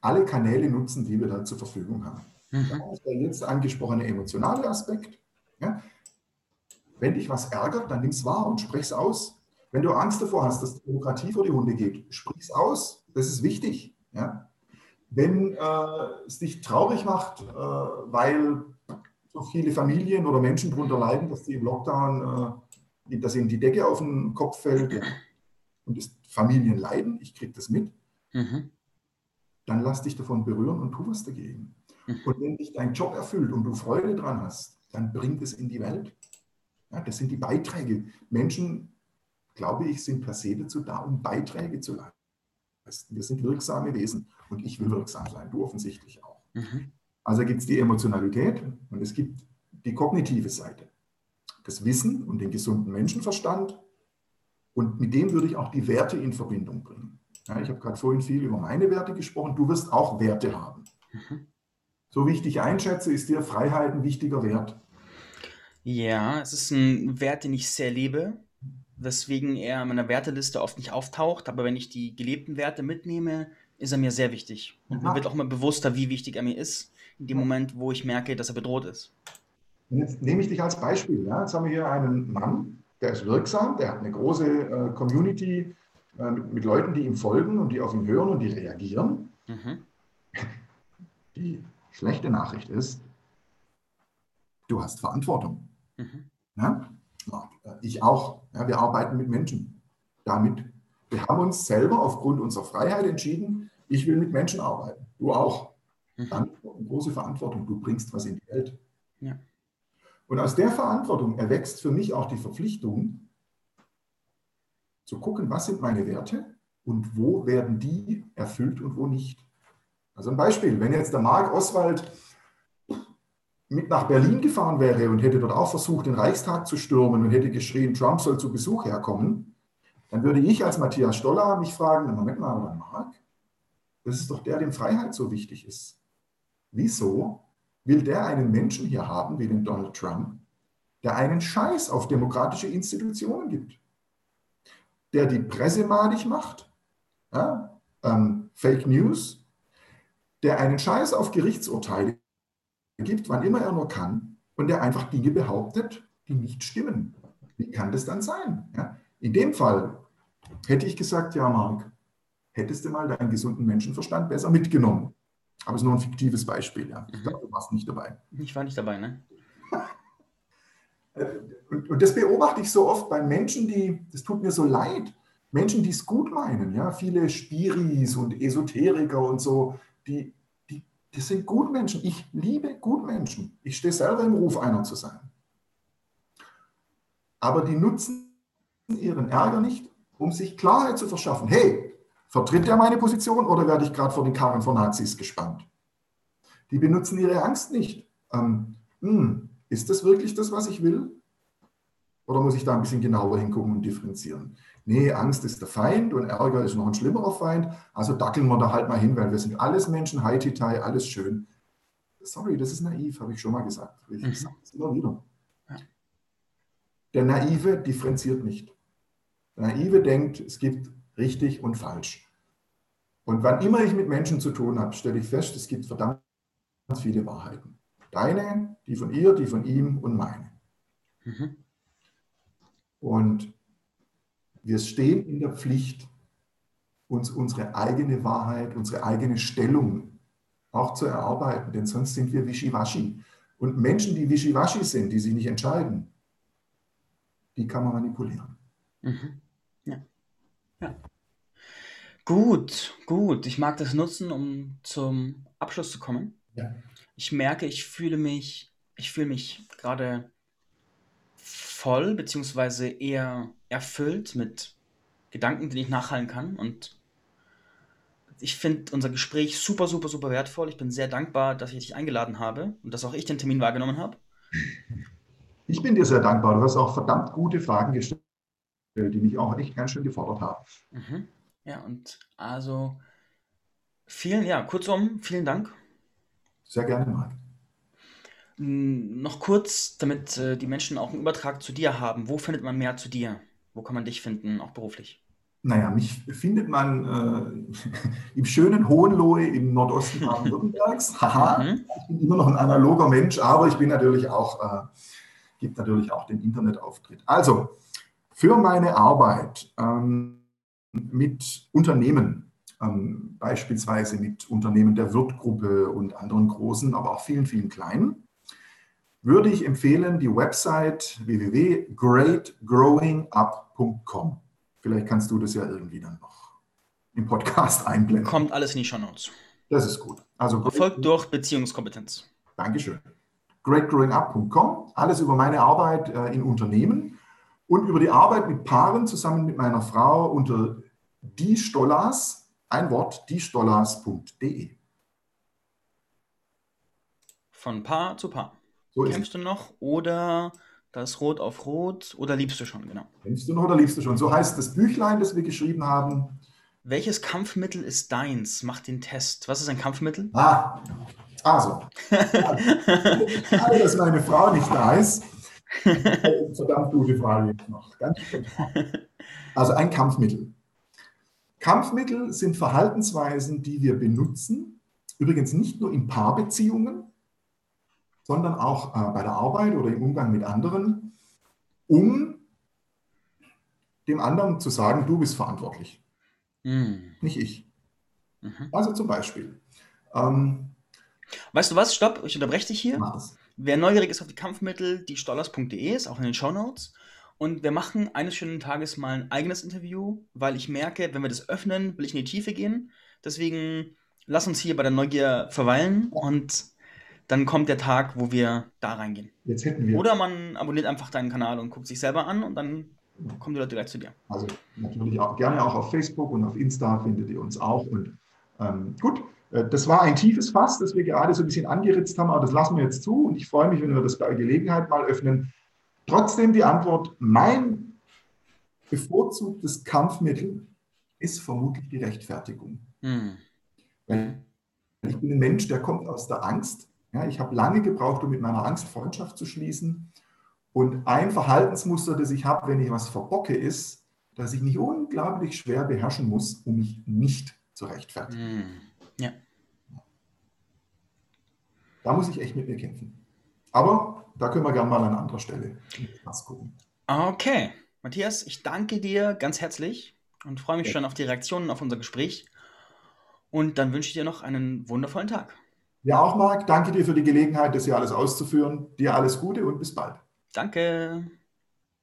alle Kanäle nutzen, die wir da zur Verfügung haben. Mhm. Das ist der jetzt angesprochene emotionale Aspekt. Ja? Wenn dich was ärgert, dann nimm es wahr und sprich es aus. Wenn du Angst davor hast, dass Demokratie vor die Hunde geht, sprich es aus. Das ist wichtig. Ja? Wenn äh, es dich traurig macht, äh, weil so viele Familien oder Menschen darunter leiden, dass sie im Lockdown, äh, dass ihnen die Decke auf den Kopf fällt ja, <clears throat> und es Familien leiden, ich kriege das mit, mhm. Dann lass dich davon berühren und tu was dagegen. Mhm. Und wenn dich dein Job erfüllt und du Freude dran hast, dann bring es in die Welt. Ja, das sind die Beiträge. Menschen, glaube ich, sind per se dazu da, um Beiträge zu leisten. Wir sind wirksame Wesen und ich will wirksam sein, du offensichtlich auch. Mhm. Also gibt es die Emotionalität und es gibt die kognitive Seite. Das Wissen und den gesunden Menschenverstand und mit dem würde ich auch die Werte in Verbindung bringen. Ja, ich habe gerade vorhin viel über meine Werte gesprochen, du wirst auch Werte haben. Mhm. So wie ich dich einschätze, ist dir Freiheit ein wichtiger Wert. Ja, es ist ein Wert, den ich sehr lebe weswegen er in meiner Werteliste oft nicht auftaucht. Aber wenn ich die gelebten Werte mitnehme, ist er mir sehr wichtig. Und Aha. mir wird auch immer bewusster, wie wichtig er mir ist, in dem Moment, wo ich merke, dass er bedroht ist. jetzt nehme ich dich als Beispiel. Ja? Jetzt haben wir hier einen Mann, der ist wirksam, der hat eine große äh, Community äh, mit, mit, Leuten, die ihm folgen und die auf ihn hören und die reagieren. Mhm. <laughs> Die schlechte Nachricht ist, du hast Verantwortung. Mhm. Ja? Ich auch. Ja, wir arbeiten mit Menschen. Damit. Wir haben uns selber aufgrund unserer Freiheit entschieden, ich will mit Menschen arbeiten. Du auch. Mhm. Dann große Verantwortung. Du bringst was in die Welt. Ja. Und aus der Verantwortung erwächst für mich auch die Verpflichtung, zu gucken, was sind meine Werte und wo werden die erfüllt und wo nicht. Also ein Beispiel, wenn jetzt der Marc Oswald mit nach Berlin gefahren wäre und hätte dort auch versucht, den Reichstag zu stürmen und hätte geschrien, Trump soll zu Besuch herkommen, dann würde ich als Matthias Stoller mich fragen, Moment mal, aber Mark, das ist doch der, dem Freiheit so wichtig ist. Wieso will der einen Menschen hier haben, wie den Donald Trump, der einen Scheiß auf demokratische Institutionen gibt, der die Presse madig macht, ja, ähm, Fake News, der einen Scheiß auf Gerichtsurteile gibt, wann immer er nur kann, und der einfach Dinge behauptet, die nicht stimmen. Wie kann das dann sein? Ja? In dem Fall hätte ich gesagt, ja, Marc, hättest du mal deinen gesunden Menschenverstand besser mitgenommen. Aber es ist nur ein fiktives Beispiel. Ja. Ich glaube, du warst nicht dabei. Ich war nicht dabei, ne? <laughs> und, und, das beobachte ich so oft bei Menschen, die, das tut mir so leid, Menschen, die es gut meinen, ja, viele Spiris und Esoteriker und so, die, das sind Gutmenschen. Ich liebe Gutmenschen. Ich stehe selber im Ruf, einer zu sein. Aber die nutzen ihren Ärger nicht, um sich Klarheit zu verschaffen. Hey, vertritt er meine Position oder werde ich gerade vor den Karren von Nazis gespannt? Die benutzen ihre Angst nicht. Ähm, hm, ist das wirklich das, was ich will? Oder muss ich da ein bisschen genauer hingucken und differenzieren? Nee, Angst ist der Feind und Ärger ist noch ein schlimmerer Feind. Also dackeln wir da halt mal hin, weil wir sind alles Menschen, Haititai, alles schön. Sorry, das ist naiv, habe ich schon mal gesagt. Ich mhm. sage es immer wieder. Der Naive differenziert nicht. Der Naive denkt, es gibt richtig und falsch. Und wann immer ich mit Menschen zu tun habe, stelle ich fest, es gibt verdammt viele Wahrheiten. Deine, die von ihr, die von ihm und meine. Mhm. Und wir stehen in der Pflicht, uns unsere eigene Wahrheit, unsere eigene Stellung auch zu erarbeiten, denn sonst sind wir Wischiwaschi. Und Menschen, die Wischiwaschi sind, die sich nicht entscheiden, die kann man manipulieren. Mhm. Ja. ja. Gut, gut. Ich mag das nutzen, um zum Abschluss zu kommen. Ja. Ich merke, ich fühle mich, ich fühle mich gerade voll, beziehungsweise eher erfüllt mit Gedanken, die ich nachhallen kann. Und ich finde unser Gespräch super, super, super wertvoll. Ich bin sehr dankbar, dass ich dich eingeladen habe und dass auch ich den Termin wahrgenommen habe. Ich bin dir sehr dankbar. Du hast auch verdammt gute Fragen gestellt, die mich auch echt ganz schön gefordert haben. Mhm. Ja, und also vielen, ja, kurzum, vielen Dank. Sehr gerne, Marc. Noch kurz, damit äh, die Menschen auch einen Übertrag zu dir haben. Wo findet man mehr zu dir? Wo kann man dich finden, auch beruflich? Naja, mich findet man äh, <laughs> im schönen Hohenlohe im Nordosten Baden-Württembergs. <laughs> Haha, mhm. ich bin immer noch ein analoger Mensch, aber ich bin natürlich auch, äh, gibt natürlich auch den Internetauftritt. Also, für meine Arbeit ähm, mit Unternehmen ähm, beispielsweise mit Unternehmen der Wirtgruppe und anderen großen, aber auch vielen, vielen kleinen, würde ich empfehlen die Website www.greatgrowingup.com. Vielleicht kannst du das ja irgendwie dann noch im Podcast einblenden. Kommt alles in die Show Notes. Das ist gut. Also Erfolg durch Beziehungskompetenz. Dankeschön. greatgrowingup.com, alles über meine Arbeit äh, in Unternehmen und über die Arbeit mit Paaren zusammen mit meiner Frau unter die Stollas, ein Wort, diestollas.de. Von Paar zu Paar. So Kämpfst du noch oder das Rot auf Rot oder liebst du schon, genau. Kämpfst du noch oder liebst du schon? So heißt das Büchlein, das wir geschrieben haben. Welches Kampfmittel ist deins? Mach den Test. Was ist ein Kampfmittel? Ah, also. <laughs> Schade, dass meine Frau nicht da ist. <laughs> Verdammt gute Frage jetzt noch. Also ein Kampfmittel. Kampfmittel sind Verhaltensweisen, die wir benutzen, übrigens nicht nur in Paarbeziehungen, sondern auch äh, bei der Arbeit oder im Umgang mit anderen, um dem anderen zu sagen, du bist verantwortlich, mhm. nicht ich. Mhm. Also zum Beispiel. Ähm, weißt du was? Stopp, ich unterbreche dich hier. Wer neugierig ist auf die Kampfmittel, die stollers.de ist, auch in den Show Notes. Und wir machen eines schönen Tages mal ein eigenes Interview, weil ich merke, wenn wir das öffnen, will ich in die Tiefe gehen. Deswegen lass uns hier bei der Neugier verweilen und dann kommt der Tag, wo wir da reingehen. Jetzt hätten wir. Oder man abonniert einfach deinen Kanal und guckt sich selber an und dann kommen die Leute gleich zu dir. Also natürlich auch gerne auch auf Facebook und auf Insta findet ihr uns auch. Und ähm, gut, äh, das war ein tiefes Fass, das wir gerade so ein bisschen angeritzt haben, aber das lassen wir jetzt zu und ich freue mich, wenn wir das bei Gelegenheit mal öffnen. Trotzdem die Antwort, mein bevorzugtes Kampfmittel ist vermutlich die Rechtfertigung. Hm. Ich bin ein Mensch, der kommt aus der Angst. Ja, ich habe lange gebraucht, um mit meiner Angst Freundschaft zu schließen. Und ein Verhaltensmuster, das ich habe, wenn ich was verbocke, ist, dass ich mich unglaublich schwer beherrschen muss, um mich nicht zu rechtfertigen. Hm. Ja. Da muss ich echt mit mir kämpfen. Aber da können wir gerne mal an anderer Stelle was gucken. Okay. Matthias, ich danke dir ganz herzlich und freue mich ja. schon auf die Reaktionen auf unser Gespräch. Und dann wünsche ich dir noch einen wundervollen Tag. Ja, auch Marc, danke dir für die Gelegenheit, das hier alles auszuführen. Dir alles Gute und bis bald. Danke.